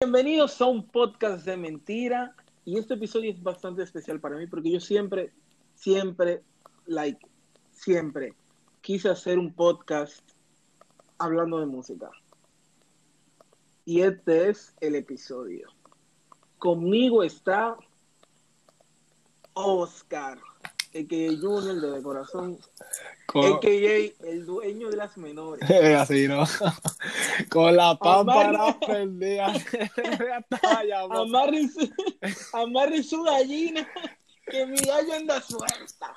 Bienvenidos a un podcast de mentira. Y este episodio es bastante especial para mí porque yo siempre, siempre, like, siempre quise hacer un podcast hablando de música. Y este es el episodio. Conmigo está Oscar, a.k.a. Junior de Corazón, Con, a.k.a. el dueño de las menores. así, ¿no? Con la pámpara Amarre- prendida. Estaba llamando. Amarre su, amarre su gallina, que mi gallo anda suelta.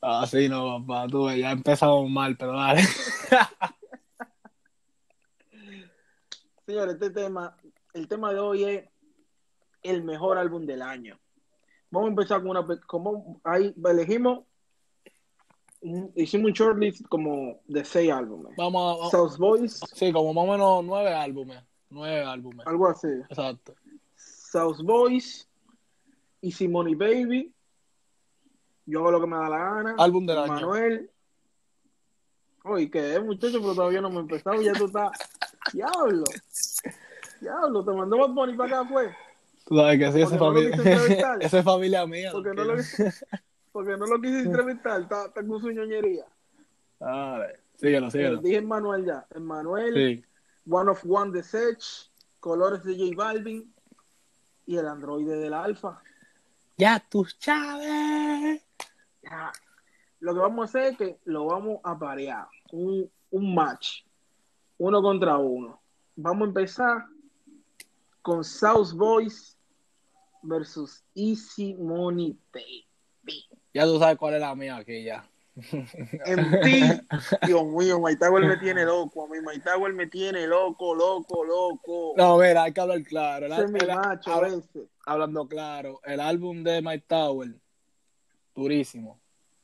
Así no, papá. Tú ya empezamos mal, pero dale. Señores, este tema, el tema de hoy es el mejor álbum del año. Vamos a empezar con una, como ahí elegimos, un- hicimos un shortlist como de seis álbumes. Vamos a. South Boys, Sí, como más o menos nueve álbumes. Nueve álbumes. algo así. Exacto. South Boys y Simone Baby. Yo hago lo que me da la gana. Álbum del año. Manuel. Oye, que es muchacho, pero todavía no me he empezado. Ya tú estás. Diablo. Diablo, te mandó más Bunny para acá, pues. Tú sabes que sí, esa no familia. quise esa es familia mía. Porque no lo, tranquilo. porque no lo quise entrevistar. Está, está con su ñoñería. Dale. Síguelo, síguelo. Dije Manuel ya. Manuel, Sí. One of One de Sech, Colores de J Balvin y el androide del Alfa. Ya tus chaves. Ya. Lo que vamos a hacer es que lo vamos a parear. Un, un match. Uno contra uno. Vamos a empezar con South Boys versus Easy Money Baby. Ya tú sabes cuál es la mía aquí ya. En ti, Dios mío, Mike Tower me tiene loco. A mí Mike Tower me tiene loco, loco, loco. No, mira, hay que hablar claro. El- mi el- macho a habla- veces. hablando claro, el álbum de Mike Tower, durísimo,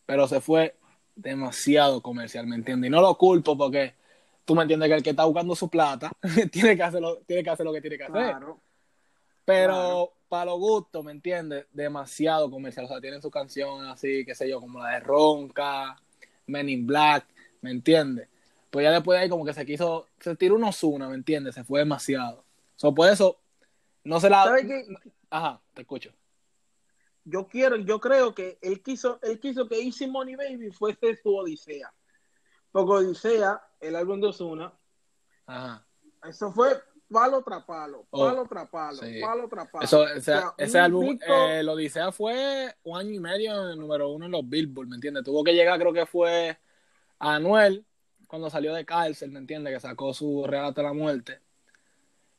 pero se fue demasiado comercial, ¿me entiendes? Y no lo culpo porque tú me entiendes que el que está buscando su plata tiene que hacer lo, tiene que hacer lo que tiene que hacer. Claro. Pero claro. Para los gustos, ¿me entiendes? Demasiado comercial. O sea, tienen su canción así, qué sé yo, como la de Ronca, Men in Black, ¿me entiendes? Pues ya después de ahí como que se quiso, se tiró unos una, ¿me entiendes? Se fue demasiado. So, por eso, no se la... ¿Sabes qué? Ajá, te escucho. Yo quiero, yo creo que él quiso, él quiso que Easy Money Baby fuese su Odisea. Porque Odisea, el álbum de Ozuna, Ajá. eso fue palo tras palo, Oh, palo tras palo, sí. palo tras palo. Eso, O ese, sea, ese un álbum, disco- eh, el Odisea fue un año y medio en el número uno en los Billboard, ¿me entiendes? Tuvo que llegar, creo que fue Anuel, cuando salió de cárcel, ¿me entiendes? Que sacó su Real hasta la muerte.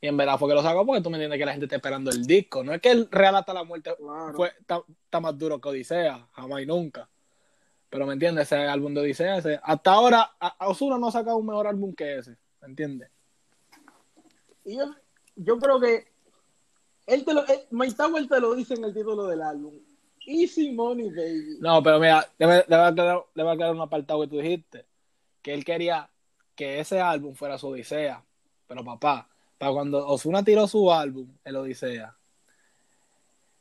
Y en verdad fue que lo sacó porque tú me entiendes que la gente está esperando el disco. No es que el Real hasta la muerte Claro. fue está, más duro que Odisea, jamás y nunca. Pero me entiendes, ese álbum de Odisea, ese- hasta ahora, a- a Ozuna no ha sacado un mejor álbum que ese, ¿me entiendes? Y yo, yo creo que él te lo, él, Mike Tower te lo dice en el título del álbum. Easy Money Baby. No, pero mira, debe, aclarar, debe aclarar un apartado que tú dijiste. Que él quería que ese álbum fuera su Odisea. Pero papá, para cuando Osuna tiró su álbum, el Odisea,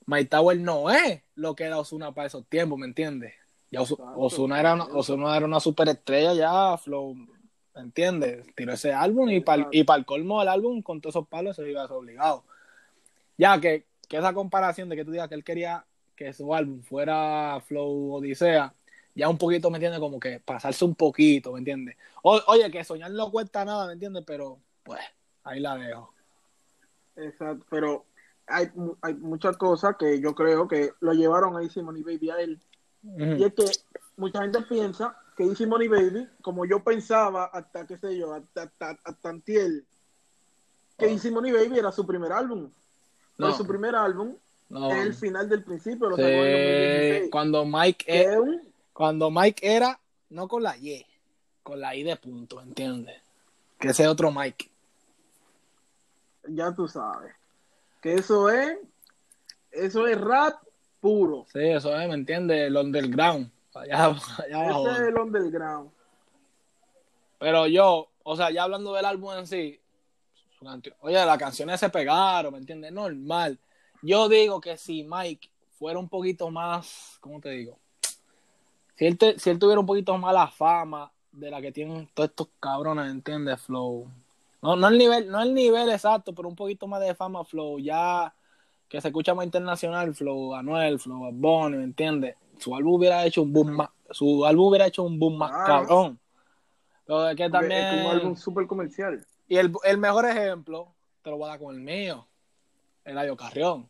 Mike Tower no es lo que era Osuna para esos tiempos, ¿me entiendes? Ya Osu- Exacto. Ozuna era, una- Ozuna era una superestrella ya, Flow, ¿me entiendes? Tiró ese álbum y para y para el colmo del álbum, con todos esos palos, se iba a ser obligado. Ya que, que esa comparación de que tú digas que él quería que su álbum fuera Flow Odisea, ya un poquito, ¿me entiendes? Como que pasarse un poquito, ¿me entiendes? O- oye, que soñar no cuesta nada, ¿me entiendes? Pero, pues, ahí la dejo. Exacto, pero hay, hay muchas cosas que yo creo que lo llevaron a Easy Money Baby a él. Y es que mucha gente piensa que Easy Money Baby, como yo pensaba hasta, qué sé yo, hasta, hasta, hasta antier, que Oh. Easy Money Baby era su primer álbum. No, su primer álbum no. es el final del principio, lo Sí, sacó en el 2016. cuando Mike Que e- un- cuando Mike era no con la Y, con la I de punto, ¿entiendes? Que ese otro Mike. ya tú sabes. Que eso es, eso es rap puro. Sí, eso es, ¿me entiendes? El underground. Allá. Ese es el underground. Pero yo, o sea, ya hablando del álbum en sí, oye, las canciones se pegaron, ¿me entiendes? Normal. Yo digo que si Mike fuera un poquito más, ¿cómo te digo? Si él, te- si él tuviera un poquito más la fama de la que tienen todos estos cabrones, ¿entiendes? Flow. No, no el nivel, no el nivel exacto, pero un poquito más de fama flow, ya que se escucha más internacional, flow Anuel, flow Bonnie, ¿me entiendes? Su álbum hubiera hecho un boom más, su álbum hubiera hecho un boom más Ah. cabrón. Pero es que también Es algo súper comercial. y el, el mejor ejemplo, te lo voy a dar con el mío, Eladio Carrión.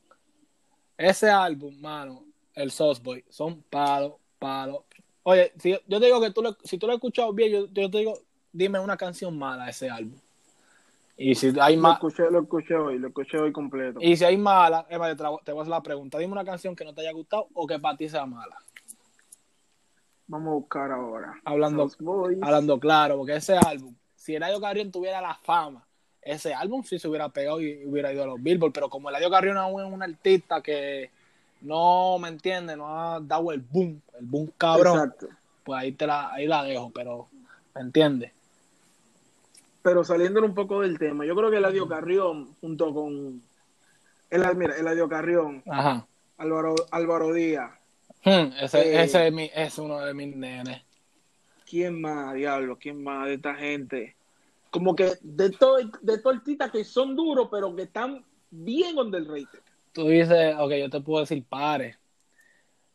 Ese álbum, mano, el Sauce Boy, son palo, palo. Oye, si yo te digo que tú lo, si tú lo has escuchado bien, yo, yo te digo, dime una canción mala de ese álbum. Y si hay Lo más, escuché, lo escuché hoy, lo escuché hoy completo. y si hay mala, yo te, voy a hacer la pregunta, dime una canción que no te haya gustado o que para ti sea mala. Vamos a buscar ahora. Hablando, hablando claro, porque ese álbum, si Eladio Carrión tuviera la fama, ese álbum sí se hubiera pegado y hubiera ido a los Billboard, pero como Eladio Carrión aún es un artista que no me entiende, no ha dado el boom, el boom cabrón, Exacto. pues ahí te la, ahí la dejo, pero ¿me entiendes? Pero saliendo un poco del tema, yo creo que Eladio Carrión, junto con. El, mira, Eladio Carrión, Ajá. Álvaro, Álvaro Díaz, Hmm, ese, Eh. ese es, mi, es uno de mis nenes. ¿quién más, diablo? ¿Quién más de esta gente? Como que de todo, de todo artistas que son duros, pero que están bien underrated. Tú dices, ok, yo te puedo decir pare.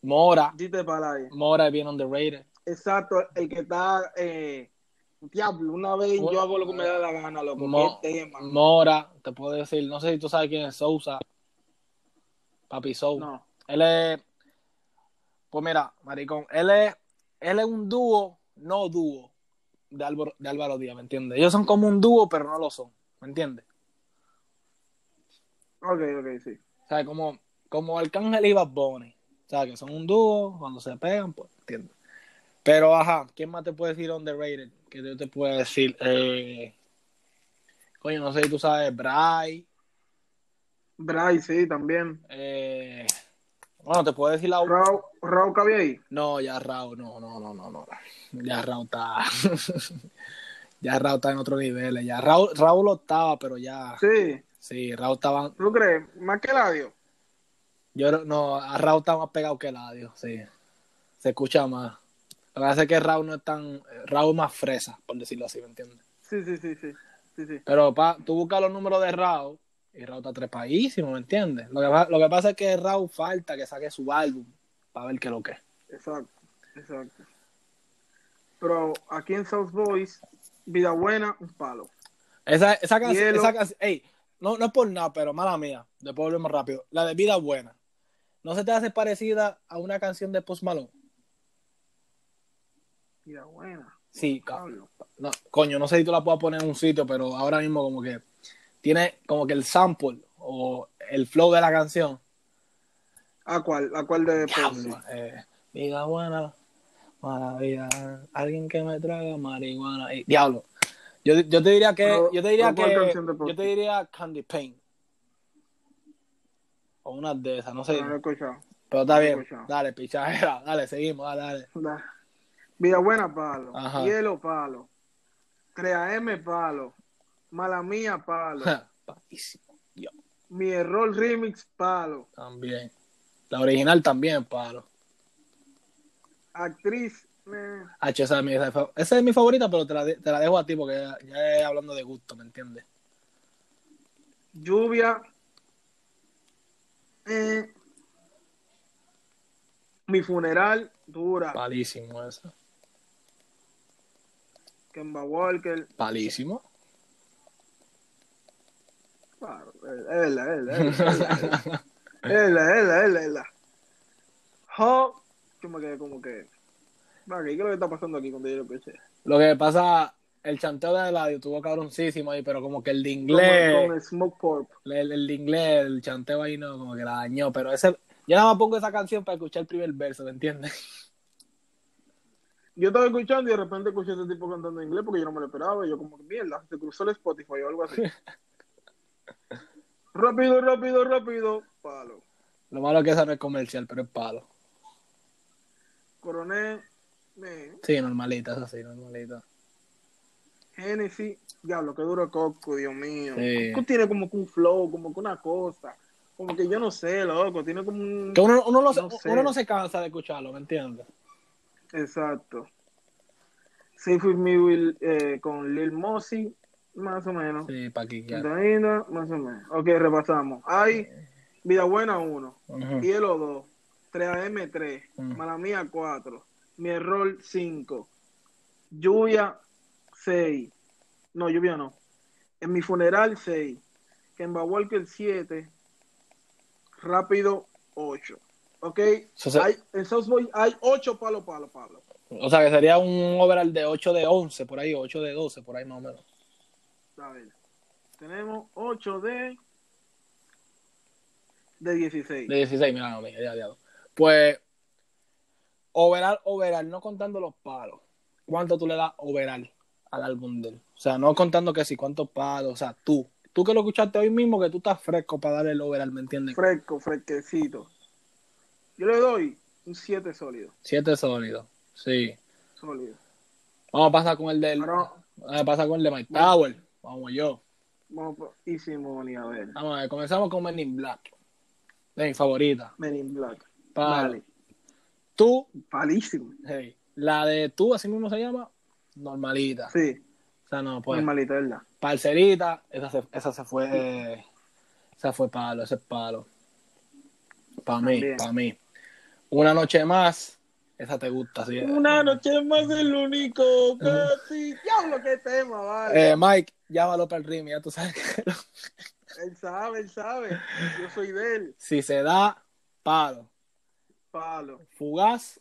Mora, Dite para. Mora es bien underrated. Exacto, el que está. Eh, diablo, una vez yo hago lo que me da la gana, loco. Mo- tema. Mora, te puedo decir, no sé si tú sabes quién es Sousa. Papi Sou. No. Él es, pues mira, maricón, él es, él es un dúo, no dúo, de Álvaro, de Álvaro Díaz, ¿me entiendes? Ellos son como un dúo, pero no lo son, ¿me entiendes? Ok, ok, sí. O sea, como, como Arcángel y Bad Bunny, o sea, que son un dúo, cuando se pegan, pues, ¿entiendes? Pero, ajá, ¿quién más te puede decir underrated? Que yo te puedo decir, eh, coño, no sé si tú sabes, Bray, Bryce, sí, también. eh, bueno, te puedo decir la Raúl, Raúl cabía ahí. No, ya Raúl, no, no, no, no, no. Ya Raúl está. ya Raúl está en otro nivel. Ya Raúl, Raúl lo estaba, pero ya. Sí, Sí, Raúl estaba. ¿tú crees? Más que Eladio. Yo no- a Raúl está más pegado que Eladio, sí. Se escucha más. Lo que es que Raúl no es tan. Raúl es más fresa, por decirlo así, ¿me entiendes? Sí, sí, sí, sí. sí, sí. Pero pa, tú buscas los números de Raúl y Raúl está trepadísimo, ¿me entiendes? Lo que, lo que pasa es que Raúl falta que saque su álbum para ver qué es lo que es. Exacto, exacto. Pero aquí en South Boys, Vida Buena, un palo. Esa, esa canción, esa canción, ey, no, no es por nada, pero mala mía, después volvemos rápido. La de Vida Buena. ¿No se te hace parecida a una canción de Post Malone? Vida Buena, Sí, Pablo. no, coño, no sé si tú la puedas poner en un sitio, pero ahora mismo como que tiene como que el sample o el flow de la canción. ¿A cuál? ¿A cuál de Diablo, eh, vida buena, mala vida, alguien que me traga marihuana. Diablo. Yo, yo te diría que, Pero- yo te diría pero ¿cuál que, yo te diría Candy Paint. O una de esas, no sé. No escuchado. Pero está No bien. Dale, pichadera. Dale, seguimos. Dale, dale. Da. Vida Buena, palo. Ajá. Hielo, palo. 3AM, palo. Mala Mía, palo. Dios, Mi error remix, palo. también. La original también, palo. Actriz, H, esa es mi, esa es mi favorita, pero te la, de- te la dejo a ti porque ya, ya es hablando de gusto, ¿me entiendes? lluvia. eh, mi funeral, dura. Palísimo esa. Kemba Walker. Palísimo. Claro, es verdad, es verdad, es verdad, es verdad. Es. Ho, yo me quedé como que. ¿qué es lo que está pasando aquí cuando yo lo escuché? Lo que pasa, el chanteo de Eladio estuvo cabroncísimo ahí, pero como que el de inglés, con Smoke Pop. el, el de inglés, el chanteo ahí no, como que la dañó, pero ese, yo nada más pongo esa canción para escuchar el primer verso, ¿me entiendes? Yo estaba escuchando y de repente escuché a ese tipo cantando en inglés porque yo no me lo esperaba. Y yo, como que mierda, se cruzó el Spotify o algo así. rápido, rápido, rápido. Palo. Lo malo es que esa no es comercial, pero es palo. Coronel, Sí, normalita, eso sí, normalita. Genesis. Diablo, qué duro Coco, Dios mío. Sí. Coco tiene como que un flow, como que una cosa. Como que yo no sé, loco. Tiene como un. Que uno, uno, lo- No sé. uno no se cansa de escucharlo, ¿me entiendes? Exacto. Safe With Me Will, eh, con Lil Mossy. Más o menos. Sí. Sintonía, más o menos. Ok, repasamos. Hay Vida Buena 1, Ujú. Hielo 2, 3AM 3, Mm. Mala Mía 4, Mi Error 5, Lluvia 6, no, lluvia no, En mi funeral 6, Kemba Walker 7, Rápido 8. Ok, hay, en Southboy hay 8 palo, palo, palo. O sea, que sería un overall de 8 de 11, por ahí, 8 de 12, por ahí más o menos. A ver, tenemos 8 de, de 16. De 16, mira, no, mira, ya, ya. Pues, overall, overall, no contando los palos. ¿Cuánto tú le das overall al álbum de él? O sea, no contando que si cuántos palos, o sea, tú. Tú que lo escuchaste hoy mismo, que tú estás fresco para darle el overall, ¿me entiendes? Fresco, fresquecito. Yo le doy un 7 sólido. 7 sólidos, sí. Sólido. Vamos a pasar con el del. Vamos a pasar con el de Mike Tower. Vamos yo. Vamos por Easy Money, a ver. Vamos a ver, comenzamos con Men in Black. De mi favorita. Men in Black. Palo. Vale. Tú, Palísimo. hey, la de tú, así mismo se llama, normalita. Sí, O sea, no, pues, normalita, ¿verdad? parcerita, esa se, esa se fue, esa fue palo, ese es palo. Para mí, para mí. Una noche más, esa te gusta, sí. Una noche más el único. Casi. Diablo, qué tema, vale. Eh, Mike, llámalo para el rim, ya tú sabes que Él sabe, él sabe. Yo soy de él. si se da, palo. Palo. Fugaz,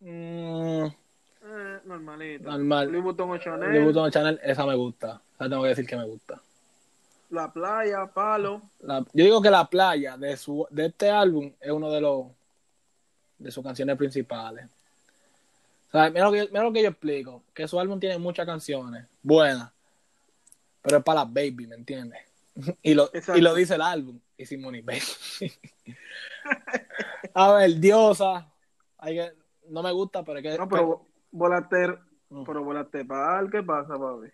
mm, Eh, normalita. Normal. Louis Vuitton Chanel. de Button Channel, esa me gusta. Esa tengo que decir que me gusta. La playa, palo. La- yo digo que la playa de su de este álbum es uno de los de sus canciones principales. O sea, mira, lo que yo, mira lo que yo explico, que su álbum tiene muchas canciones buenas, pero es para las baby, ¿me entiendes? Y lo, Exacto. y lo dice el álbum, y Simone Baby. A ver, Diosa, hay que, no me gusta, pero es que No, pero volater. Mm. Pero volater, ¿para ¿qué pasa, papi?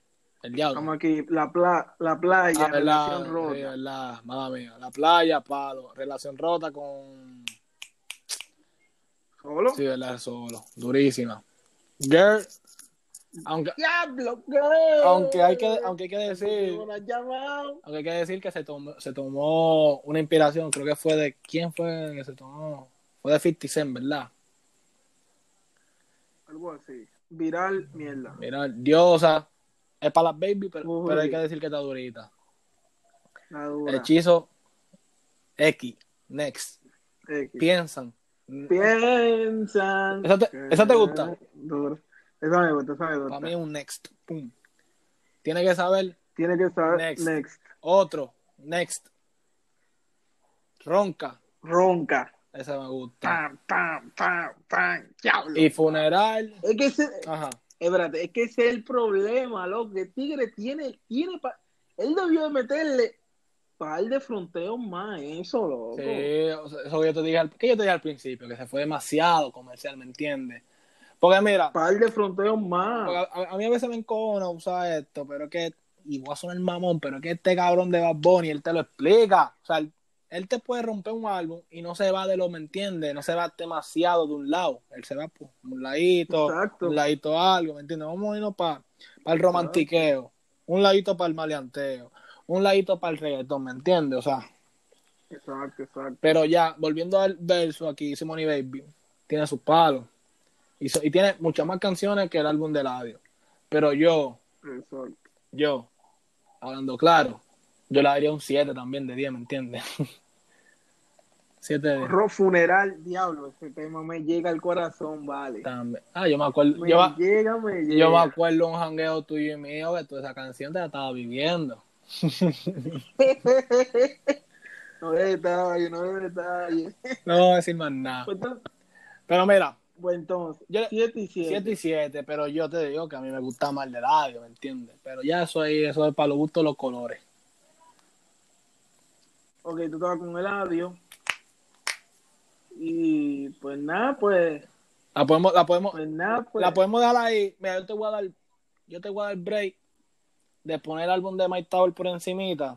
el diablo. Estamos aquí. La, pla, la playa, Ah, relación rota. sí, mala mía. La playa, palo, relación rota con ¿Solo? Sí, verdad, solo. Durísima. Girl, aunque, Diablo, girl. aunque hay que, aunque hay que decir, aunque hay que decir que se tomó, se tomó una inspiración, creo que fue de, ¿quién fue que se tomó? Fue de 50 Cent, ¿verdad? Algo así. Viral, mierda. Mira, Diosa, es para las baby, pero, Uy. pero hay que decir que está durita. Dura. Hechizo X, next, X. piensan. Piensan. ¿Esa te- esa te gusta? Esa me gusta, esa me gusta. Para mí es un next, pum. Tiene que saber Tiene que estar Next. next. otro, next. Ronca, Ronca. esa me gusta. Pam, pam, pam, pam. Diablo. Y funeral. Es que ese, Ajá. espérate, es que ese es el problema, loco. Que Tigre tiene, tiene pa- él debió de meterle par de fronteos más, eso, loco. Sí, eso que yo te dije, al, que yo te dije al principio, que se fue demasiado comercial, ¿me entiendes? Porque mira, Par de fronteos más. a, a mí a veces me encona usar esto, pero es que, y voy a sonar mamón, pero es que este cabrón de Bad Bunny, él te lo explica. O sea, él, él te puede romper un álbum y no se va de lo, ¿me entiendes? No se va demasiado de un lado. Él se va por un ladito, Exacto. un ladito algo, ¿me entiendes? Vamos a irnos para el romantiqueo, un ladito para el maleanteo, un ladito para el reggaetón, ¿me entiendes? O sea, Exacto, exacto. pero ya, volviendo al verso aquí, Simone Baby, tiene sus palos. Y, so- y tiene muchas más canciones que el álbum de Ladio. Pero yo, exacto. yo, hablando claro, yo le daría un 7 también de 10, ¿me entiendes? 7 de 10 Ro- Funeral, diablo, ese tema me llega al corazón, vale. también. Ah, yo me acuerdo, Me yo, me- llega, me llega. yo me acuerdo un jangueo tuyo y mío que tú esa canción te la estaba viviendo. no de detalle, no de detalle. No voy a decir más nada. Pues, Pero mira, pues entonces, Yo- 7 y 7. 7 y 7, pero yo te digo que a mí me gusta más el de ¿me entiendes? Pero ya eso ahí, eso es para los gustos los colores. Ok, tú estabas con el audio. Y pues nada, pues, La podemos, la podemos, pues nada, pues. la podemos dejar ahí. Mira, yo te voy a dar, yo te voy a dar break de poner el álbum de Mike Tower por encimita.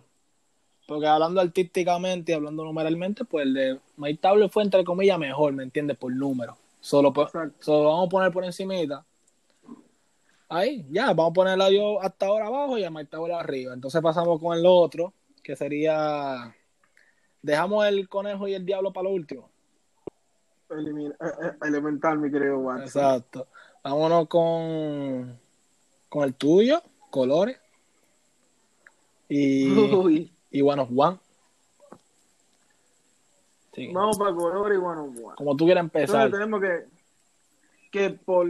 Porque hablando artísticamente y hablando numeralmente, pues el de Mike Tower fue entre comillas mejor, ¿me entiendes? Por número. Solo, solo lo vamos a poner por encimita. Ahí, ya, vamos a ponerla yo hasta ahora abajo y a Mike Tower arriba. Entonces pasamos con el otro, que sería. Dejamos el conejo y el diablo para lo último. Elimina- eh, eh, elemental, mi querido Watson. Exacto. Vámonos con, con el tuyo, colores. Y, Uy, y bueno, Juan. Sí. vamos para color y bueno, bueno. Como tú quieras empezar. Entonces tenemos que que por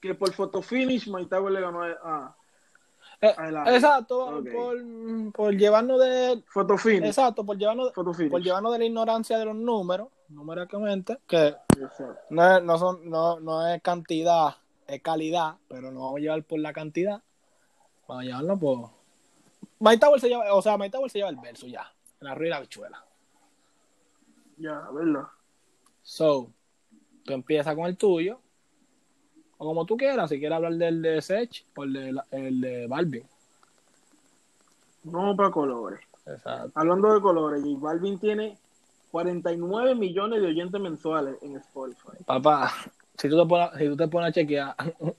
que por fotofinish Tower le ganó a Eh, a exacto, Ok. por, por llevarnos de. fotofinish. Exacto, por llevarnos, Fotofinish. por llevarnos de la ignorancia de los números, numéricamente, que no es, no son, no, no es cantidad, es calidad, pero no vamos a llevar por la cantidad. Vamos a llevarlo por. Mike Tower se lleva, o sea, Mike Tower se lleva el verso ya, en la rueda y la bichuela. Ya, ¿verdad? So, tú empiezas con el tuyo, o como tú quieras, si quieres hablar del de Sech o el de, el de Balvin. Vamos para colores. Exacto. Hablando de colores, J Balvin tiene 49 millones de oyentes mensuales en Spotify. Papá, si tú te pones, si tú te pones a chequear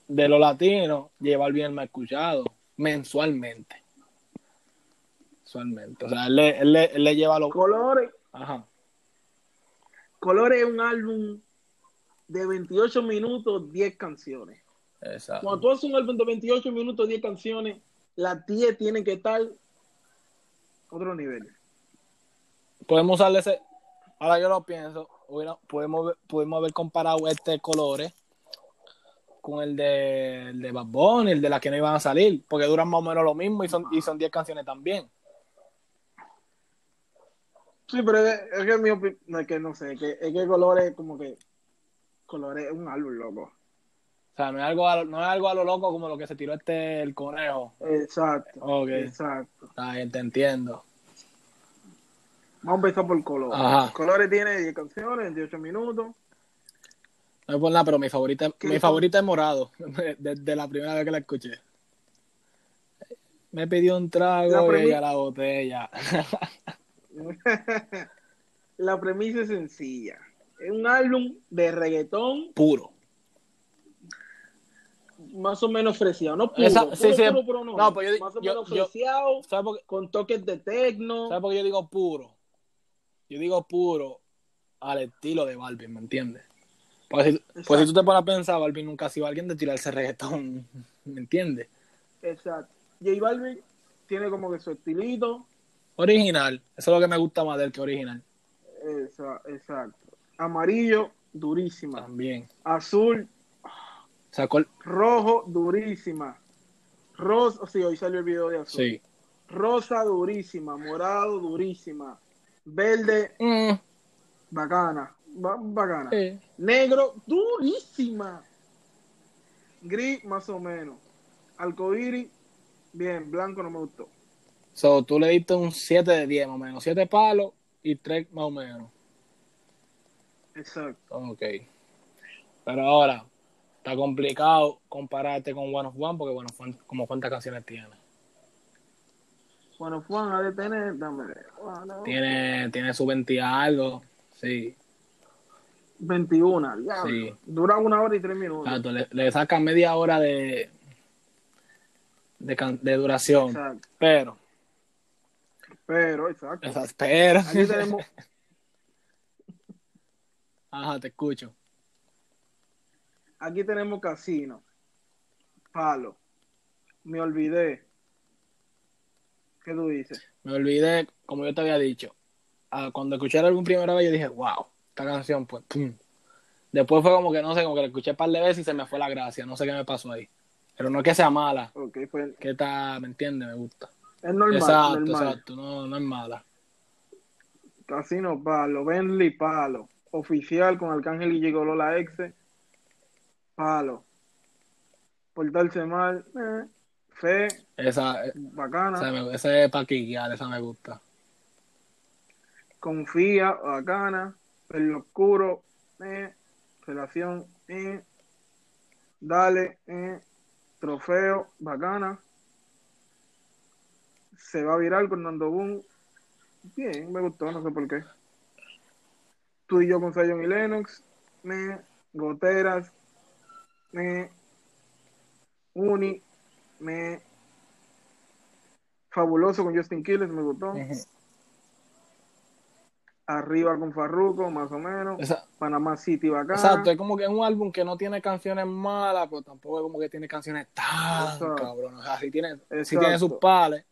de los latinos, lleva el bien más escuchado mensualmente. Mensualmente. O sea, él le, él le, él le lleva los. Colores, Ajá. Colores es un álbum de 28 minutos, 10 canciones. Exacto. Cuando tú haces un álbum de 28 minutos, 10 canciones, las 10 tienen que estar otro nivel. Podemos usarle ese. Ahora yo lo pienso. hubiera- podemos, podemos haber comparado este colores con el de, el de Bad Bunny, el de las que no iban a salir. Porque duran más o menos lo mismo y son, y son 10 canciones también. Sí, pero es, es que mi opinión, no, es que no sé, es que, es que Colores como que Colores es un álbum loco. O sea, no es algo a, lo- no es algo a lo loco como lo que se tiró este el conejo. Exacto. Ok. Exacto. Está bien, te entiendo. Vamos a empezar por Colores. Ajá. Colores tiene 10 canciones, 28 minutos. No es por nada, pero mi favorita, ¿Qué mi favorita es morado. Desde la primera vez que la escuché. Me pidió un trago y la botella. La premisa es sencilla. Es un álbum de reggaetón Puro. más o menos freciado. No puro, Esa- puro, sí, sí. puro, puro, no. No, pues yo- más o yo- menos yo- freciado, ¿Sabes por, qué- con toques de tecno. ¿Sabes por qué yo digo puro? Yo digo puro al estilo de Balvin, ¿me entiendes? Pues si, pues si tú te pones a pensar, Balvin nunca ha sido alguien de tirarse reggaetón, ¿me entiendes? Exacto. J Balvin tiene como que su estilito. Original. Eso es lo que me gusta más de él que original. Esa- exacto. Amarillo, durísima. También. Azul, Sacó el... rojo, durísima. Rosa, sí, hoy salió el video de azul. Sí. Rosa, durísima. Morado, durísima. Verde, Mm, bacana. ba- bacana. sí. Negro, durísima. Gris, más o menos. Alcoiris, bien. Blanco no me gustó. So, tú le diste un 7 de 10 más o menos. 7 palos y 3 más o menos. Exacto. Ok. Pero ahora, está complicado compararte con One of One porque One of One, como cuántas canciones tiene. Bueno, Juan, ha de tener, dame. Bueno, Tiene, tiene su 20 y algo. Sí. 21, diablo. Sí. Dura una hora y tres minutos. Exacto, le, le sacan media hora de, de, de duración. Exacto. Pero, Pero, exacto. esas. Aquí tenemos, Ajá, te escucho. aquí tenemos Casino. Palo. Me olvidé. ¿Qué tú dices? Me olvidé, como yo te había dicho. ah, cuando escuché el álbum primera vez, yo dije, wow, esta canción, pues, pum. Después fue como que, no sé, como que la escuché un par de veces y se me fue la gracia. No sé qué me pasó ahí. Pero no es que sea mala, Ok, pues que está, ¿me entiendes? Me gusta. Es normal. exacto, normal. exacto. No, no es mala. Casino, palo. Bentley, palo. Oficial con Arcángel y Gigolo la ex. Palo. Portarse mal. eh. Fe, Esa, bacana. esa, me- esa es pa' quiquear, esa me gusta. Confía, bacana. El oscuro, eh. Relación, eh. Dale, eh. Trofeo, bacana. Se va a virar con Nando Boom. Bien, me gustó, no sé por qué. Tú y yo con Zion y Lennox. Me. Goteras. Me. Uni, me. Fabuloso con Justin Quiles, me gustó. Arriba con Farruko, más o menos. Esa- Panamá City, bacana. Exacto, es como que es un álbum que no tiene canciones malas, pero tampoco es como que tiene canciones tan Exacto. cabrón. O sea, sí tiene, sí Exacto. tiene sus pales.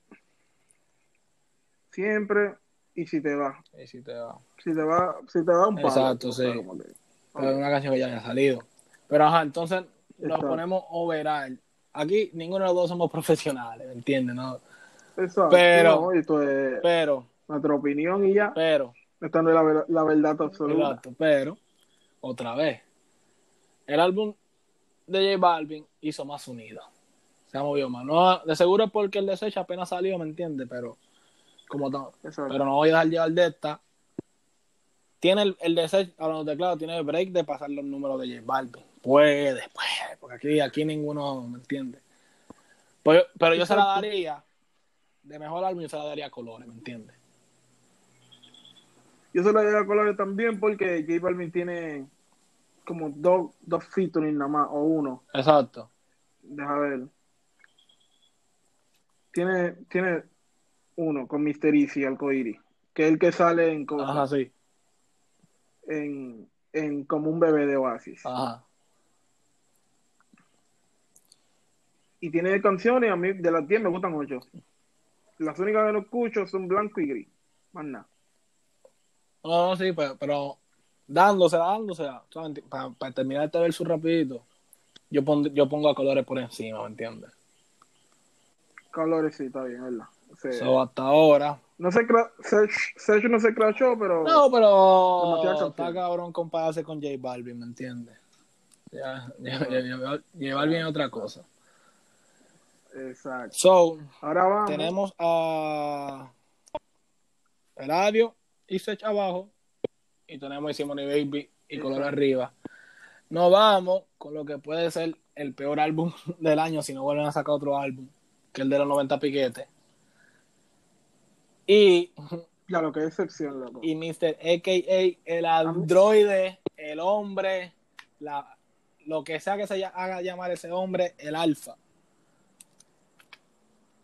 Siempre. Y si te va. Y sí te va. Si te va, si te va un palo. Exacto, sí. Pero una canción que ya había salido. Pero ajá, entonces nos ponemos overall. Aquí ninguno de los dos somos profesionales, ¿me entiendes? No? Exacto. Pero- No, esto es Pero, nuestra opinión y ya. pero, Esta no es la, ver- la verdad absoluta. exacto, pero, otra vez, el álbum de J Balvin hizo más unido. Se ha movido más. No, de seguro es porque el de Secha apenas salió, ¿me entiendes? Pero, como Exacto. pero no voy a dejar llevar de esta. Tiene el, el de Sech, a los teclados, tiene el break de pasar los números de J Balvin. Puede, puede, porque aquí, aquí ninguno me entiende. Pero, pero yo se la daría, de mejor álbum, yo se la daría a colores, ¿me entiendes? Yo se la doy a colores también porque J Balvin tiene como dos, dos featuring nada más, o uno. Exacto. Deja ver. Tiene, tiene uno con Mr. Easy, Alcoiri, que es el que sale en, cosas, Ajá, sí. en, en como un bebé de Oasis. Ajá. Y tiene canciones, a mí de las 10 me gustan 8. Las únicas que no escucho son blanco y gris. Más nada. No, no, sí, pero, pero dándosela, dándosela. Para, para terminar este verso rapidito, yo, pon- yo pongo a colores por encima, ¿me entiendes? Colores sí, está bien, ¿verdad? So, hasta ahora. no se Sech no se crashó, pero No, pero está cabrón compararse con J Balvin, ¿me entiendes? Ya, ya, ya, ya- J Balvin es otra cosa. exacto. So, Ahora vamos. tenemos a Eladio y Sech abajo y tenemos a Simone Baby y Color Exacto. arriba. Nos vamos con lo que puede ser el peor álbum del año si no vuelven a sacar otro álbum que el de los 90 piquetes. Y, Ya lo que es excepción, loco. y Mr. AKA, el androide, el hombre, la, lo que sea que se haga llamar ese hombre, el alfa.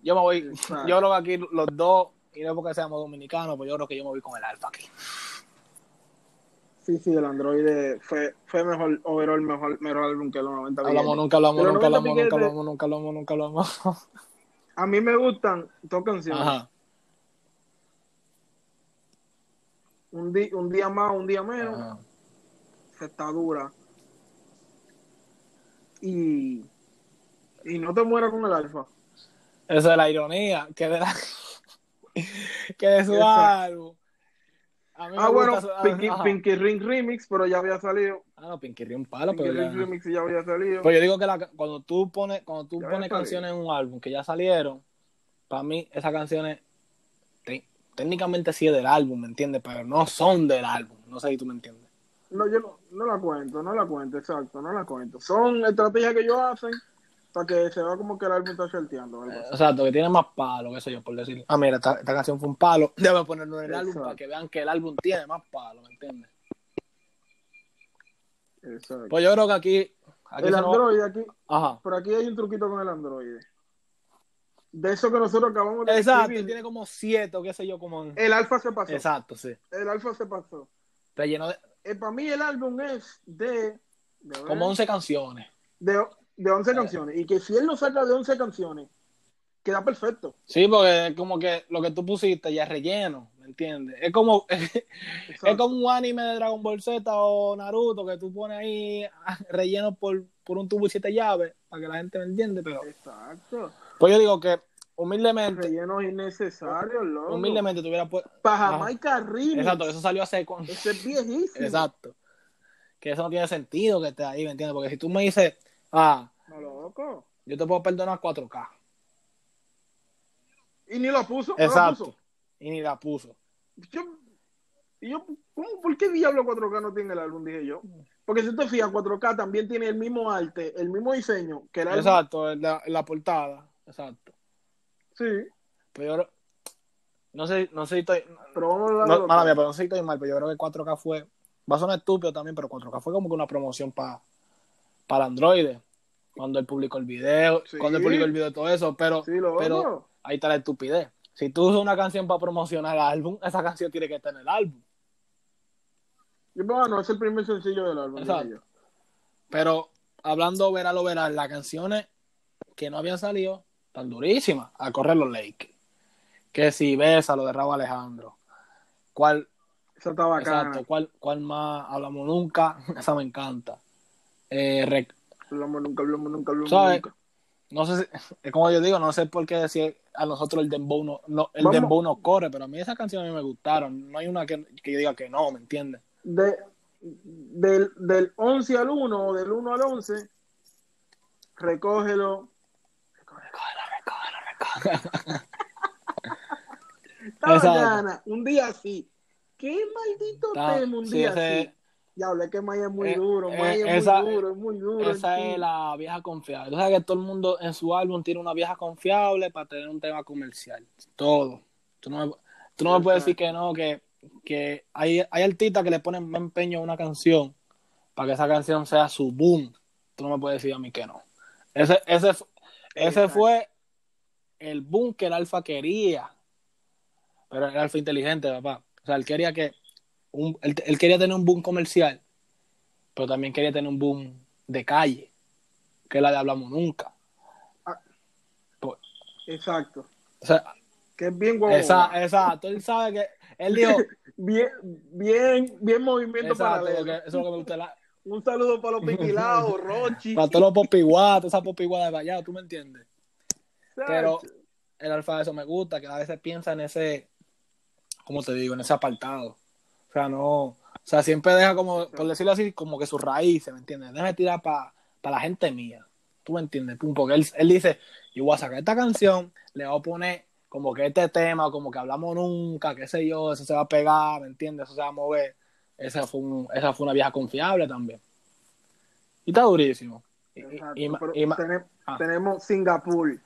Yo me voy, yo creo que aquí los dos, y no es porque seamos dominicanos, pues yo creo que yo me voy con el alfa aquí. Sí, sí, el Android fue, fue mejor, overall, mejor, mejor álbum que los 90 Hablamos, nunca hablamos, nunca 90 hablamos, nunca piquetes- hablamos, nunca hablamos, nunca hablamos. A mí me gustan dos canciones. Ajá, Un, di- un día más, un día menos. ajá. Se está dura. Y, y no te mueras con el alfa. Esa es la ironía, que de la que de su álbum. Ah, bueno, su- Pinky, Ring Remix, pero ya había salido. Ah, no, Pinky Ring un palo, Pinky pero ya. Ring Remix ya había salido. Pues yo digo que la- cuando tú pones, cuando tú Ya pones canciones en un álbum que ya salieron, para mí esas canciones te- técnicamente sí es del álbum, ¿me entiendes? Pero no son del álbum. No sé si tú me entiendes. No, yo no, no la cuento, no la cuento, exacto, no la cuento. Son estrategias que ellos hacen para que se vea como que el álbum está algo así. Exacto, que tiene más palo, qué sé yo, por decir. Ah, mira, esta, esta canción fue un palo. Debe ponerlo en el álbum para que vean que el álbum tiene más palo, ¿me entiendes? Exacto. Pues yo creo que aquí. aquí el Android aquí, Ajá. por aquí hay un truquito con el Android. De eso que nosotros acabamos de Exacto, escribir, tiene como siete, o qué sé yo, como. en- el alfa se pasó. Exacto, sí. El alfa se pasó. Relleno de. para mí el álbum es de, de, Como 11 canciones. de, de 11 Eh. canciones. Y que si él no saca de 11 canciones, queda perfecto. Sí, porque es como que lo que tú pusiste ya es relleno, ¿me entiendes? Es como, es Exacto. como un anime de Dragon Ball Z o Naruto que tú pones ahí ah, relleno por, por un tubo y siete llaves para que la gente me entiende, pero Exacto. pues yo digo que humildemente, Rellenos innecesarios, loco. humildemente tuviera puesto, Para Jamaica Remix. exacto, eso salió hace con, Ese es viejísimo. exacto, que eso no tiene sentido que esté ahí, ¿me entiendes? Porque si tú me dices, ah, No, loco. yo te puedo perdonar 4K, Y ni lo puso. no lo exacto, puso. Y ni la puso. Yo, y yo, ¿cómo, ¿por qué Diablo 4K no tiene el álbum? Dije yo. Porque si te fijas, 4K también tiene el mismo arte, el mismo diseño que el álbum. Exacto, la, la portada, exacto. Sí, Pero yo creo- no sé, no sé si estoy, pero vamos a no, mala mía, pero no sé si estoy mal, pero yo creo que 4K fue, va a sonar estúpido también, pero 4K fue como que una promoción para para Android. cuando él publicó el video, Sí. cuando él publicó el video de todo eso, pero, Sí, pero ahí está la estupidez. Si tú usas una canción para promocionar el álbum, esa canción tiene que estar en el álbum. Y bueno, es el primer sencillo del álbum. Exacto. Pero hablando verá lo verá, las canciones que no habían salido están durísimas. A correr los Lakers. Que si besa lo de Raúl Alejandro. ¿Cuál, Esa está bacana. exacto, ¿cuál, cuál más hablamos nunca? Esa me encanta. Eh, rec- Hablamos nunca, hablamos nunca, hablamos ¿Sabes? nunca. no sé si, es como yo digo, no sé por qué decir a nosotros el dembow no, no- el Vamos. dembow no corre, pero a mí esas canciones me gustaron. No hay una que, que yo diga que no, ¿me entiendes? De, del, del 11 al 1 o del 1 al 11, recógelo. Está Exacto. bacana. Un día así. Qué maldito tema un día así. Ya hablé que Maya es muy Eh, duro, eh, Maya es esa- muy duro, es muy duro. Esa es la vieja confiable. Sabes que todo el mundo en su álbum tiene una vieja confiable para tener un tema comercial. Todo. Tú no me, tú no me puedes decir que no, que, que hay, hay artistas que le ponen más empeño a una canción para que esa canción sea su boom. Tú no me puedes decir a mí que no. Ese, ese, ese fue el boom que el Alfa quería. Pero el Alfa inteligente, papá. O sea, él quería que un, él, él quería tener un boom comercial, pero también quería tener un boom de calle, que es la de Hablamos Nunca. Exacto. O sea, Que es bien esa, exacto, él sabe que, él dijo, Bien, bien, bien movimiento exacto, paralelo. eso es lo que me gusta, la- Un saludo para los piquilados, Rochi. para todos los popiguatas, esa popiguada de vallado, ¿tú me entiendes? Pero el alfa de eso me gusta, que a veces piensa en ese, ¿cómo te digo? En ese apartado. O sea, no, o sea, siempre deja como, por decirlo así, como que sus raíces, ¿me entiendes? Déjame tirar para la gente mía. ¿Tú me entiendes? Pum, Porque él, él dice, yo voy a sacar esta canción, le voy a poner como que este tema, como que hablamos nunca, qué sé yo, eso se va a pegar, ¿me entiendes? Eso se va a mover. Esa fue, un- esa fue una vieja confiable también. Y está durísimo. Y- Exacto, y- y- pero y- tenem- ah. tenemos Singapur.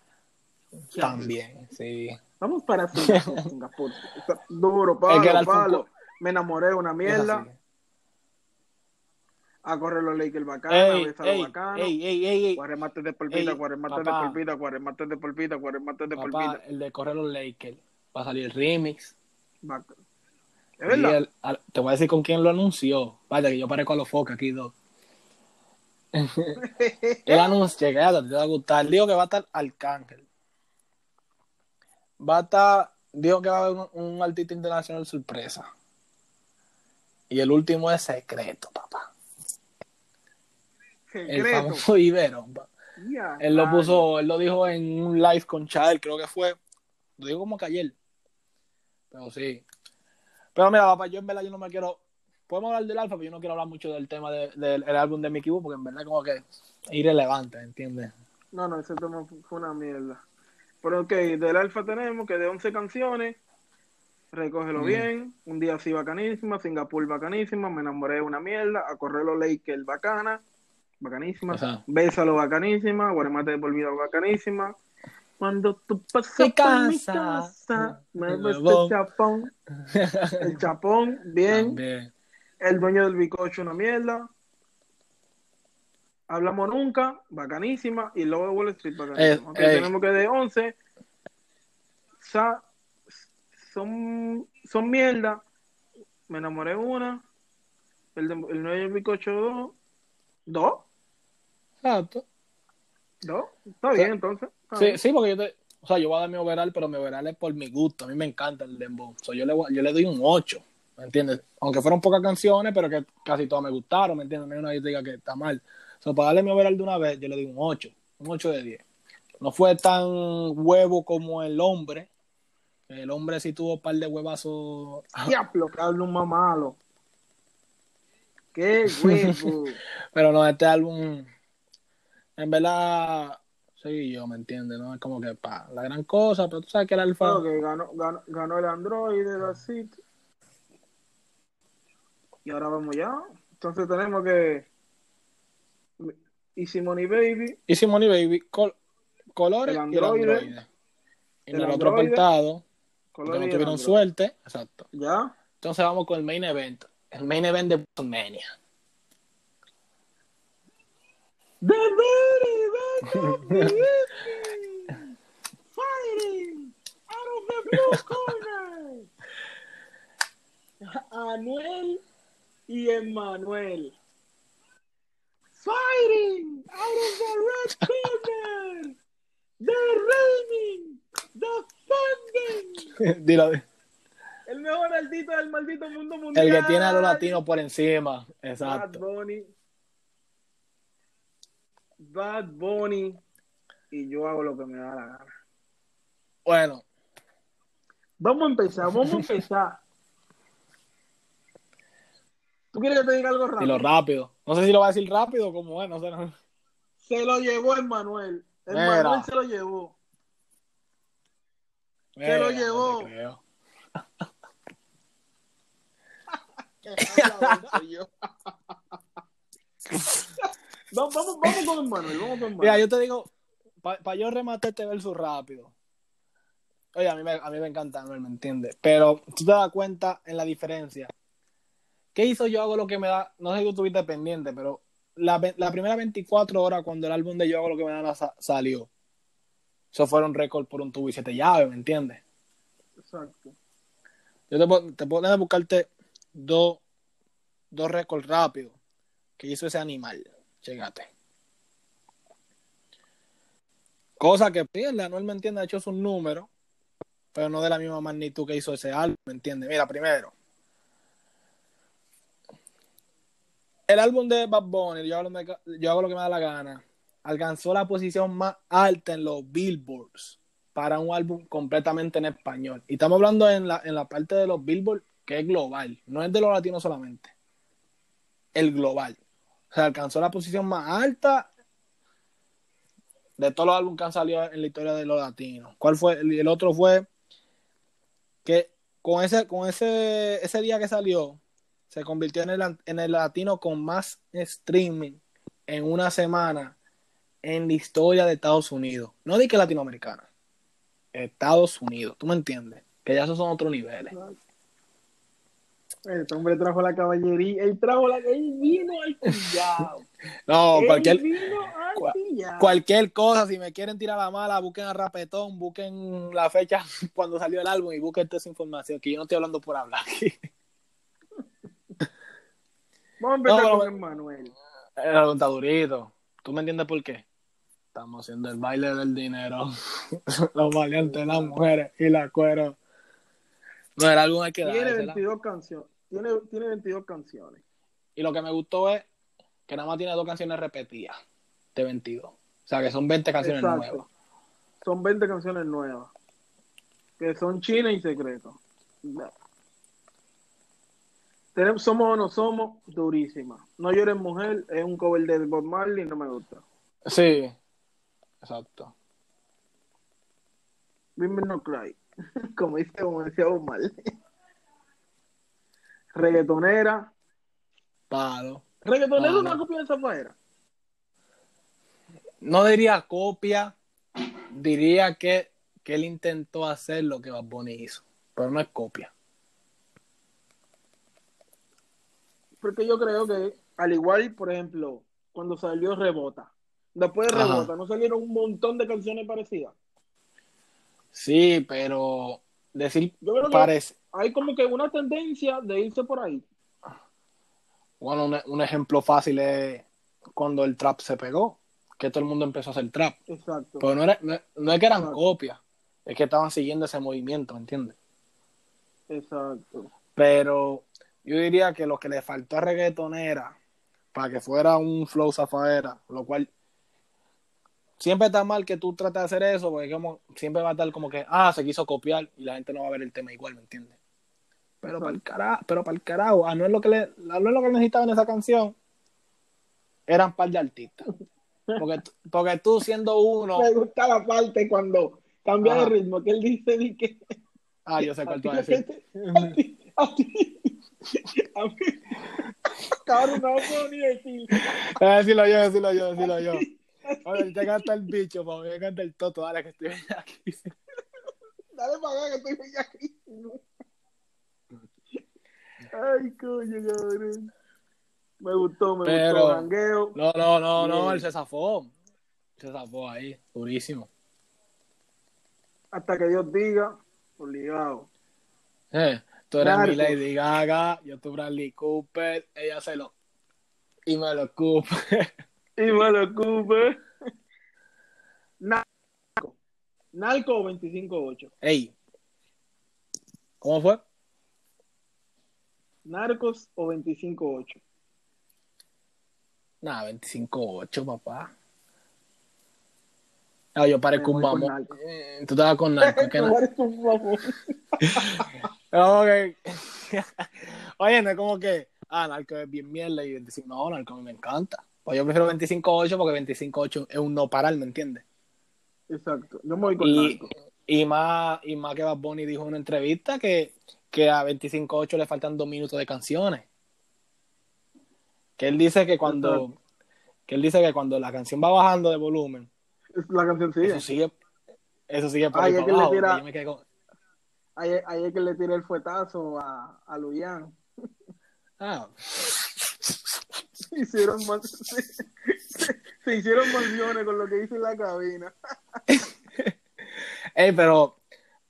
también, sí. Vamos para Singapur. Singapur. Está duro, Es palo, que el Alfa- palo. Me enamoré de una mierda. A correr los Lakers bacana, Ey, besalo ey, bacano. ey, ey, ey, ey. Guarremate de polpita, Ey, guarremate de papá. polpita, guarremate de polpita, guarremate de Papá, polpita. el de correr los Lakers. Va a salir el remix. Bac- Es verdad. el- al- te voy a decir con quién lo anunció. Vaya, que yo parezco a los focos aquí dos. El anuncio, que te va a gustar. Dijo que va a estar Arcángel. Va a estar, dijo que va a haber un, un artista internacional sorpresa. Y el último es secreto, papá. El Secreto. famoso Ibero. Ya, Él lo puso, él lo dijo en un live con Chael, creo que fue. Lo digo como que ayer. Pero sí. Pero mira, papá, yo en verdad yo no me quiero. Podemos hablar del alfa, pero yo no quiero hablar mucho del tema de- del el álbum de Mickey Boo, porque en verdad como que es irrelevante, ¿entiendes? No, no, ese tema fu- fue una mierda. Pero ok, del Alfa tenemos que de 11 canciones, recógelo Mm. bien, un día así bacanísima, Singapur bacanísima, me enamoré de una mierda, a correr los Lakers bacana, bacanísima, Ajá. Bésalo bacanísima, Guaremate de por vida bacanísima. Cuando tú pasas Mi por mi casa, me ves el chapón, el chapón, bien, También. el dueño del bicocho una mierda. Hablamos nunca, bacanísima, y luego de Wall Street, bacanísima. Eh, Ok, ey. tenemos que de 11, sa- son, son mierda. Me enamoré una, el, de- el dueño del bicocho dos, dos, Exacto. dos, está bien entonces. está Sí, bien. sí, porque yo te. O sea, yo voy a dar mi overall, pero mi overall es por mi gusto. A mí me encanta el dembow. O sea, yo le, yo le doy un 8, ¿me entiendes? Aunque fueron pocas canciones, pero que casi todas me gustaron, ¿me entiendes? No hay una que diga que está mal. O sea, para darle mi overall de una vez, yo le doy un 8, un 8 de 10. No fue tan huevo como el hombre. El hombre sí tuvo un par de huevazos. Diablo, que un más malo. Qué huevo. Pero no, este álbum, en verdad, sí, yo me entiende, ¿no? Es como que pa, la gran cosa, pero tú sabes que el alfa. Claro que ganó, ganó, ganó el Android de la City. Y ahora vamos ya. Entonces tenemos que. Easy Money Baby. Y Simone Baby, col- colores El y el androide. androide. Y en El el otro androide. apartado, porque no tuvieron suerte, exacto. Ya. Entonces vamos con el main event. El main event de WrestleMania. The Very Fighting out of the blue corner. Anuel y Emmanuel. Fighting out of the red corner. The reigning, Dilo. El mejor maldito del maldito mundo mundial. El que tiene a los latinos por encima. Bad Exacto. Bunny. Bad Bunny. Y yo hago lo que me da la gana. Bueno, Vamos a empezar, vamos a empezar. ¿Tú quieres que te diga algo rápido? dilo rápido. No sé si lo va a decir rápido o como es, no sé. no. Se lo llevó Emmanuel. Mira. Emmanuel se lo llevó. Se lo Mira, llevó. no vamos, vamos, vamos con Emmanuel, vamos con Mira, Emmanuel. yo te digo, para yo rematar este verso rápido. Oye, a mí, me, a mí me encanta Anuel, ¿me entiendes? Pero tú te das cuenta en la diferencia. ¿Qué hizo yo hago lo que me da? No sé si tú estuviste pendiente, pero la, la primera 24 horas cuando el álbum de Yo hago lo que me da salió, eso fueron récord por un tubo y siete llaves, ¿me entiendes? Exacto. Yo te, puedo- te puedo buscarte dos, dos récords rápidos que hizo ese animal. Chégate. Cosa que sí, el de Anuel me entiende, ha hecho sus números, pero no de la misma magnitud que hizo ese álbum, ¿me entiendes? Mira, primero. El álbum de Bad Bunny, yo hago, lo que- yo hago lo que me da la gana, alcanzó la posición más alta en los billboards para un álbum completamente en español. Y estamos hablando en la, en la parte de los billboards que es global, no es de los latinos solamente. El global. O sea, alcanzó la posición más alta de todos los álbumes que han salido en la historia de los latinos. ¿Cuál fue? El, otro fue que con ese, con ese, ese día que salió, se convirtió en el, en el latino con más streaming en una semana en la historia de Estados Unidos. No di que latinoamericana. Estados Unidos. ¿Tú me entiendes? Que ya esos son otros niveles. Este hombre trajo la caballería, él trajo la, él vino al pillado. No, él cualquier, vino al cualquier cosa, si me quieren tirar la mala, busquen a Rapetón, busquen la fecha cuando salió el álbum y busquen toda esa información, que yo no estoy hablando por hablar aquí. Vamos a empezar No, con Emmanuel. El está durito. ¿Tú me entiendes por qué? Estamos haciendo el baile del dinero. Los valientes, las mujeres y la cuero. No, álbum hay que Tiene dársela. 22 canciones. Tiene, tiene 22 canciones. Y lo que me gustó es que nada más tiene dos canciones repetidas de 22. O sea, que son 20 canciones Exacto. nuevas. Son 20 canciones nuevas. Que son China y Secreto. No. Tenemos, somos o no somos, durísima. No llores mujer, es un cover de Bob Marley, no me gusta. Sí, exacto. Women no cry. Como dice, como decía Marley. Reggaetonera. Palo. Reggaetonera es una copia de Zafaera. No diría copia, diría que, que él intentó hacer lo que Bad Bunny hizo, pero no es copia. Porque yo creo que, al igual, por ejemplo, cuando salió Rebota. Después de Ajá. Rebota, ¿no salieron un montón de canciones parecidas? Sí, pero decir Yo creo que parece. hay como que una tendencia de irse por ahí. Bueno, un, un ejemplo fácil es cuando el trap se pegó, que todo el mundo empezó a hacer trap. Exacto. Pero no, era, no, no es que eran Exacto. copias, es que estaban siguiendo ese movimiento, ¿me entiendes? Exacto. Pero yo diría que lo que le faltó a reggaetonera para que fuera un flow zafaera, lo cual siempre está mal que tú trates de hacer eso, porque como, siempre va a estar como que, ah, se quiso copiar y la gente no va a ver el tema igual, ¿me entiendes? Pero para el carajo, pero para el carajo, ah, no es lo que le, ah, no es lo que necesitaba en esa canción, eran par de artistas. Porque, porque tú siendo uno, Me gusta la parte cuando cambia Ajá. de ritmo, que él dice di que ah, yo sé cuál tú vas a a decir. a ti, a ti, a mí, cabrón, no puedo ni decir. Eh, decirlo yo, decirlo yo, decirlo yo. Te canta el bicho, para mí canta el toto, dale que estoy aquí. Dale para acá que estoy bellaquísimo. Ay, coño, cabrón. Me gustó, me Pero- gustó. Jangueo. No, no, no, no, él se zafó. Se tapó ahí, durísimo. Hasta que Dios diga, obligado. Eh, tú eres mi Narcos. Lady Gaga, yo tu Bradley Cooper, ella se lo. Y me lo ocupa. Y me lo ocupe. Narco. Narco o 25-8. Ey. ¿Cómo fue? Narcos o 25-8. Nada, 25-8, papá. Ah, yo parezco un mamón. Eh, Tú estabas con narco. ¿qué un mamón. Ok. Oye, no es como que, ah, narco es bien mierda y 25. No, narco a mí me encanta. Pues yo prefiero 25-8 porque 25-8 es un no parar, ¿me entiendes? Exacto. Yo me voy con Y, y más, y más que Bad Bunny dijo en una entrevista que, que a 25-8 le faltan dos minutos de canciones. Que él dice que cuando, que él dice que cuando la canción va bajando de volumen, la canción sigue. eso sigue, eso sigue por ahí que le tira- que con- le tiré el fuetazo a, a Luyan. ah, hicieron más, se, se- se hicieron mansiones con lo que hice en la cabina. Ey, pero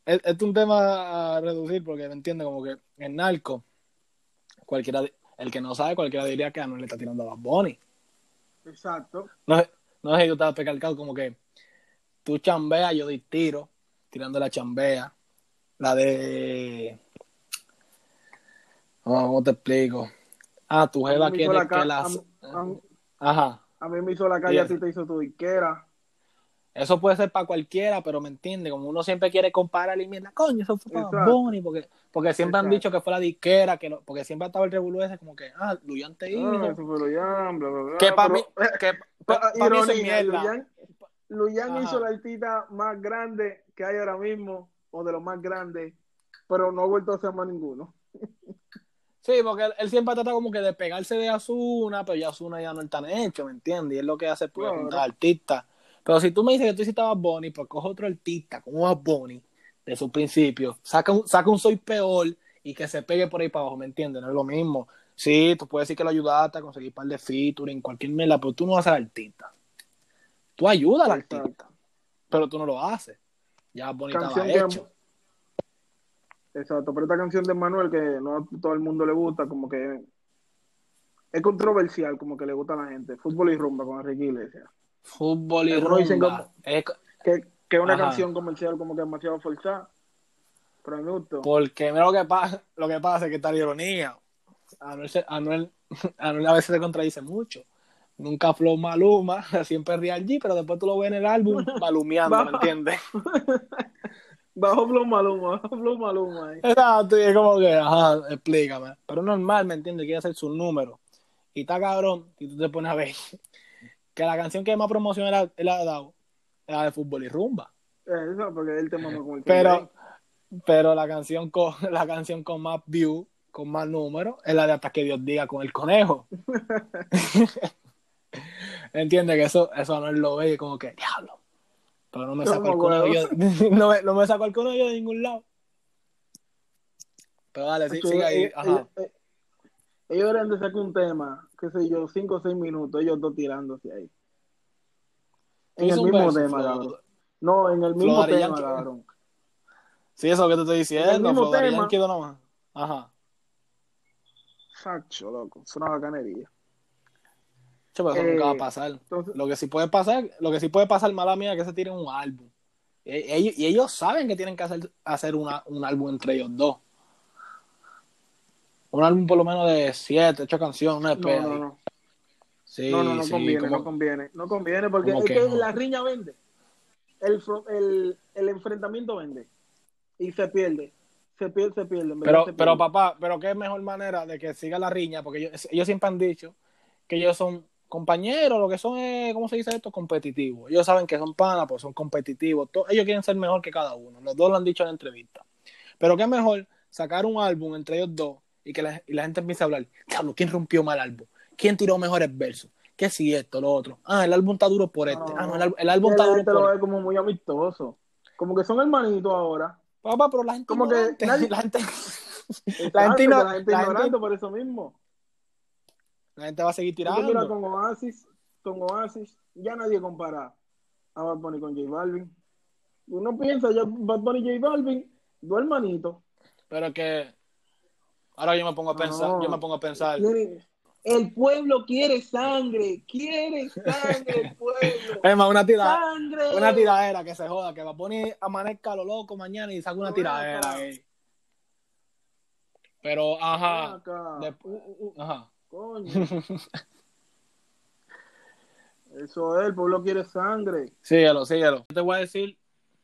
es, es un tema a reducir porque me entiende como que en narco, cualquiera, el que no sabe, cualquiera diría que Anuel le está tirando a Bad Bunny. Exacto. No, no sé si tú estabas pecalcado como que tú chambeas, yo di tiro, tirando la chambea. La de. Oh, ¿Cómo te explico? Ah, tu jeva hizo quiere la que la. a mí- Ajá. a mí me hizo la calle, Sí. a ti te hizo tu disquera. Eso puede ser para cualquiera, pero me entiende, como uno siempre quiere comparar y mierda, coño, eso fue para. Bunny, porque, porque siempre han dicho que fue la disquera, que lo- porque siempre ha estado el revolú ese, como que, ah, Luyan te hizo. Ah, eso fue Luyan, bla, bla, bla. que para mí, que pa- pa- pa' mí eso es mierda. Luyan, hizo la artista más grande que hay ahora mismo, o de los más grandes, pero no ha vuelto a hacer más ninguno. Sí, porque él, él siempre trata como que de pegarse de Asuna, pero ya Asuna ya no es tan hecho, ¿me entiendes? Y es lo que hace pues juntar artistas. Pero si tú me dices que tú hiciste a Bunny, pues coge otro artista como Bad Bunny de su principio, saca un, saca un Soy Peor y que se pegue por ahí para abajo, ¿me entiendes? No es lo mismo. Sí, tú puedes decir que lo ayudaste a conseguir un par de featuring, cualquier mierda, pero tú no vas a ser artista. Tú ayudas al artista, pero tú no lo haces. Ya Bunny estaba hecho. Exacto, pero esta canción de Manuel que no a todo el mundo le gusta, como que es controversial, como que le gusta a la gente. Fútbol y rumba con Enrique Iglesias. Fútbol y Algunos dicen rumba. como- Es- Que, que es una Ajá. canción comercial como que demasiado forzada. Pero a mí me gustó. Porque mira lo que pasa, lo que pasa es que está la ironía. Anuel, Anuel, Anuel a veces se contradice mucho. Nunca flow Maluma, siempre Real G, pero después tú lo ves en el álbum malumeando, ¿me entiendes? Bajo Flow Maluma, bajo Flow Maluma. Exacto, y es como que, ajá, explícame. Pero normal, ¿me entiendes? Quiere hacer sus números. Y está cabrón, y tú te pones a ver que la canción que más promoción él ha- él ha dado es la de fútbol y rumba. Eso, porque. Pero, pero la canción con la canción con más view, con más números, es la de hasta que Dios diga con el conejo. Entiende que eso, eso no es lo ve y como que diablo. Pero no me me el yo- no, me, no me sacó el conejo yo de ningún lado. Pero dale, sí, sigue ahí. ellos, Ajá. ellos- eh, ellos deberían de sacar un tema, qué sé yo, cinco o seis minutos, ellos dos tirándose ahí. En el mismo verso, tema, cabrón. No, en el mismo tema, cabrón. Sí, eso que te estoy diciendo. mismo Flo, Daddy tema. Yankee, Omar. Ajá. Sacho, loco, es una bacanería. Che, pero eso Eh, nunca va a pasar. Entonces, Lo que sí puede pasar, lo que sí puede pasar, mala mía, es que se tiren un álbum. E- Ellos, y ellos saben que tienen que hacer, hacer una, un álbum entre ellos dos. Un álbum por lo menos de siete, ocho canciones, una no, no, no. Sí, no, no, no sí, conviene, como- no conviene. No conviene porque ¿Cómo es que que no? la riña vende. El, el, el enfrentamiento vende. Y se pierde. Se pierde, se pierde. Pero, se pero papá, pero qué mejor manera de que siga la riña, porque ellos, ellos siempre han dicho que ellos son compañeros, lo que son es, ¿cómo se dice esto? Competitivos. Ellos saben que son panas, pues son competitivos. Ellos quieren ser mejor que cada uno. Los dos lo han dicho en la entrevista. Pero qué mejor sacar un álbum entre ellos dos y que la, y la gente empiece a hablar, diablo, ¿quién rompió mal álbum? ¿Quién tiró mejores versos? ¿Qué si esto, lo otro? Ah, el álbum está duro por este. Ah, no, el, álbum- el álbum está duro gente por lo este. ve como muy amistoso. Como que son hermanitos ahora. Papá, pero la gente Como que ignorante, la gente, la gente, la gente la gente- por eso mismo. La gente va a seguir mira, tirando. con Oasis, con Oasis, ya nadie compara a Bad Bunny con J Balvin. Uno piensa, ya Bad Bunny y J Balvin, dos hermanitos. Pero que ahora yo me pongo a pensar, No. yo me pongo a pensar, El pueblo quiere sangre, quiere sangre el pueblo. es más, una tira, ¡Sangre! una tiradera que se joda, que va a poner amanezca a lo loco mañana y saca una tiradera. Pero, ajá, ajá. Coño. Eso es, el pueblo quiere sangre. Síguelo, síguelo. Yo te voy a decir,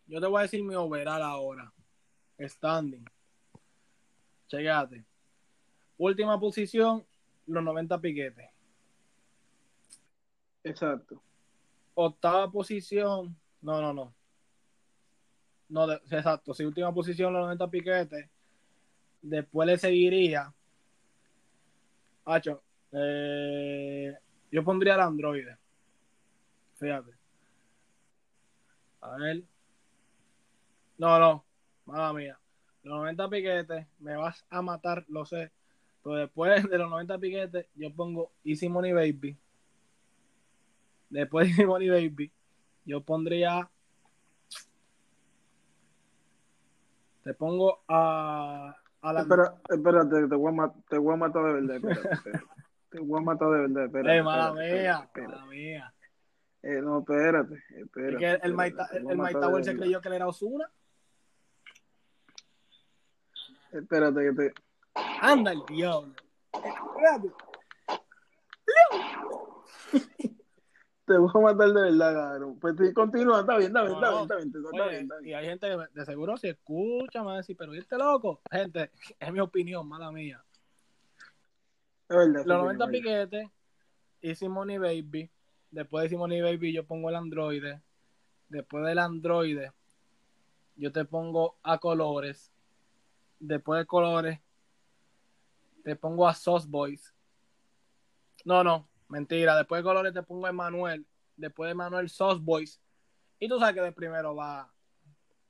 yo te voy a decir mi overall ahora. Standing. Chequéate. Última posición, los 90 piquetes. Exacto. Octava posición, no, no, no. No, de- exacto, sí, última posición, los 90 piquetes. Después le seguiría. Hacho, eh, yo pondría el Android. Fíjate. A ver. No, no, mala mía. Los 90 piquetes, me vas a matar, lo sé. Pero después de los 90 piquetes, yo pongo Easy Money Baby. Después de Easy Money Baby, yo pondría. Te pongo a. la. Espera, espérate, te voy, a te voy a matar de verdad. espérate, espérate. Te voy a matar de verdad. Espérate, Eh, mala mía, mala mía. Eh, no, espérate. espérate Es que el Maita, el matar Maita de Tower se creyó que él era Osuna. Espérate, que te. Anda el diablo. Espérate. Te voy a matar de verdad, cabrón. Pues sí, continúa, está bien, está bien, está bien, está bien, está bien, está bien. y hay gente que de seguro si escucha, me va a decir, pero ¿viste loco? Gente, es mi opinión, mala mía. Es verdad, Los sí, 90 es verdad. piquetes, Easy Money Baby. Después de Easy Money Baby, yo pongo el Android. Después del Android, yo te pongo a colores. Después de colores, te pongo a Sauce Boys. No, no, mentira. Después de colores, te pongo Emanuel. Después de Emanuel, Sauce Boys. Y tú sabes que de primero va.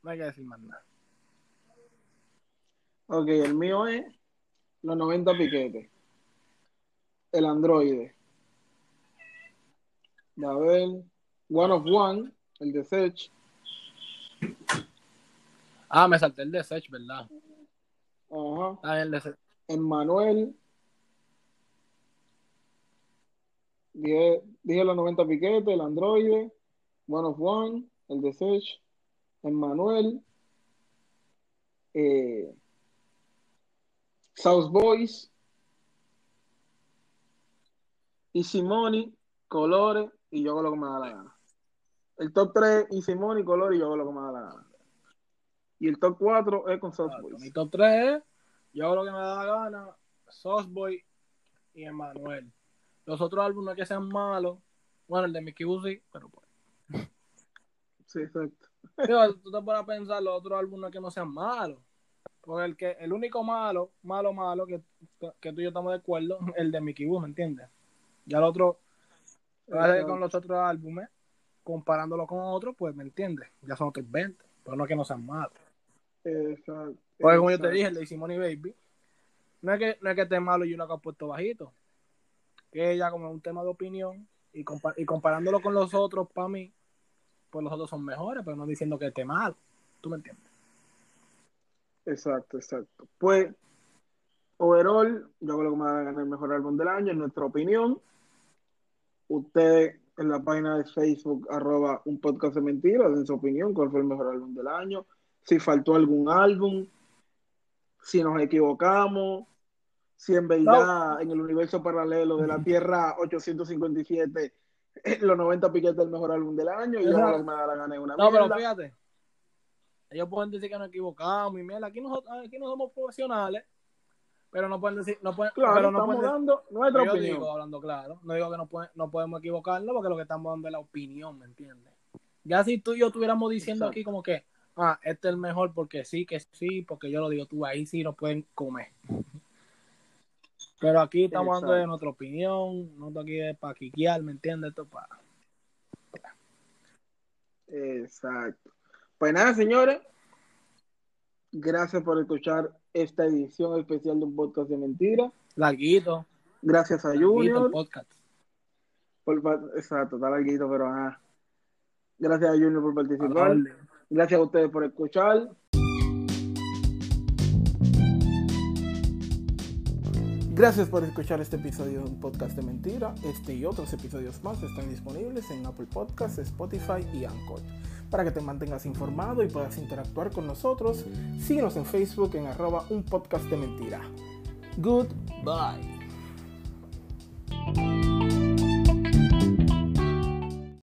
No hay que decir más nada. Ok, el mío es los 90 piquetes. El androide. A ver, One of One, el de Sech. Ah, me salté el de Sech, ¿verdad? Ajá. Ah, el de Sech. Emmanuel. Dije, dije los 90 piquetes, el androide. One of One, el de Sech. Emmanuel. Eh, South Boys. Y Simoni, Colores, y yo hago lo que me da la gana. El top 3, y Simoni, Colores, y yo hago lo que me da la gana. Y el top 4 es con South. Boys. Mi top 3 es, yo hago lo que me da la gana, Sauce Boy y Emmanuel. Los otros álbumes que sean malos. Bueno, el de Mickey sí, pero pues. Sí, exacto. Digo, tú te pones a pensar, los otros álbumes que no sean malos. Porque el, que, el único malo, malo, malo, que, que tú y yo estamos de acuerdo, el de Mickey ¿me entiendes? Ya el otro, con los otros álbumes, comparándolo con otros, pues, ¿me entiendes? Ya son otros 20, pero no es que no sean malos. Exacto. Porque como yo te dije, el de Simone Baby, no es que, no es que esté malo y uno que ha puesto bajito. Ella como es un tema de opinión y, compa- y comparándolo con los otros, para mí, pues los otros son mejores, pero no diciendo que esté malo. ¿Tú me entiendes? Exacto, exacto. Pues, overall, yo creo que me va a ganar el mejor álbum del año, en nuestra opinión. Ustedes en la página de Facebook, arroba un podcast de mentiras, en su opinión, cuál fue el mejor álbum del año, si faltó algún álbum, si nos equivocamos, si en verdad en el universo paralelo de la Tierra 857 eh, los 90 piquetes el mejor álbum del año y yo da la gana de una No, pero mierda. fíjate. Ellos pueden decir que nos equivocamos y mierda. Aquí, nosotros, aquí no somos profesionales, pero no pueden decir, no pueden, Claro, pero no pueden dando nuestra yo opinión. digo, hablando claro, no digo que no, puede- no podemos equivocarnos porque lo que estamos dando es la opinión, ¿me entiendes? Ya si tú y yo estuviéramos diciendo Exacto. aquí como que, ah, este es el mejor porque sí, que sí, porque yo lo digo, tú ahí sí nos pueden comer. Pero aquí estamos dando de nuestra opinión, no estoy aquí para quiquear, ¿me entiendes? Esto es para... Exacto. Pues nada, señores. Gracias por escuchar esta edición especial de un podcast de mentira. Larguito, Gracias a larguito el Junior. podcast. por exacto, está larguito, pero ajá. Gracias a Junior por participar. Gracias a ustedes por escuchar. Gracias por escuchar este episodio de un podcast de mentira. Este y otros episodios más están disponibles en Apple Podcasts, Spotify y Anchor. Para que te mantengas informado y puedas interactuar con nosotros, síguenos en Facebook en arroba un podcast de mentira. Goodbye.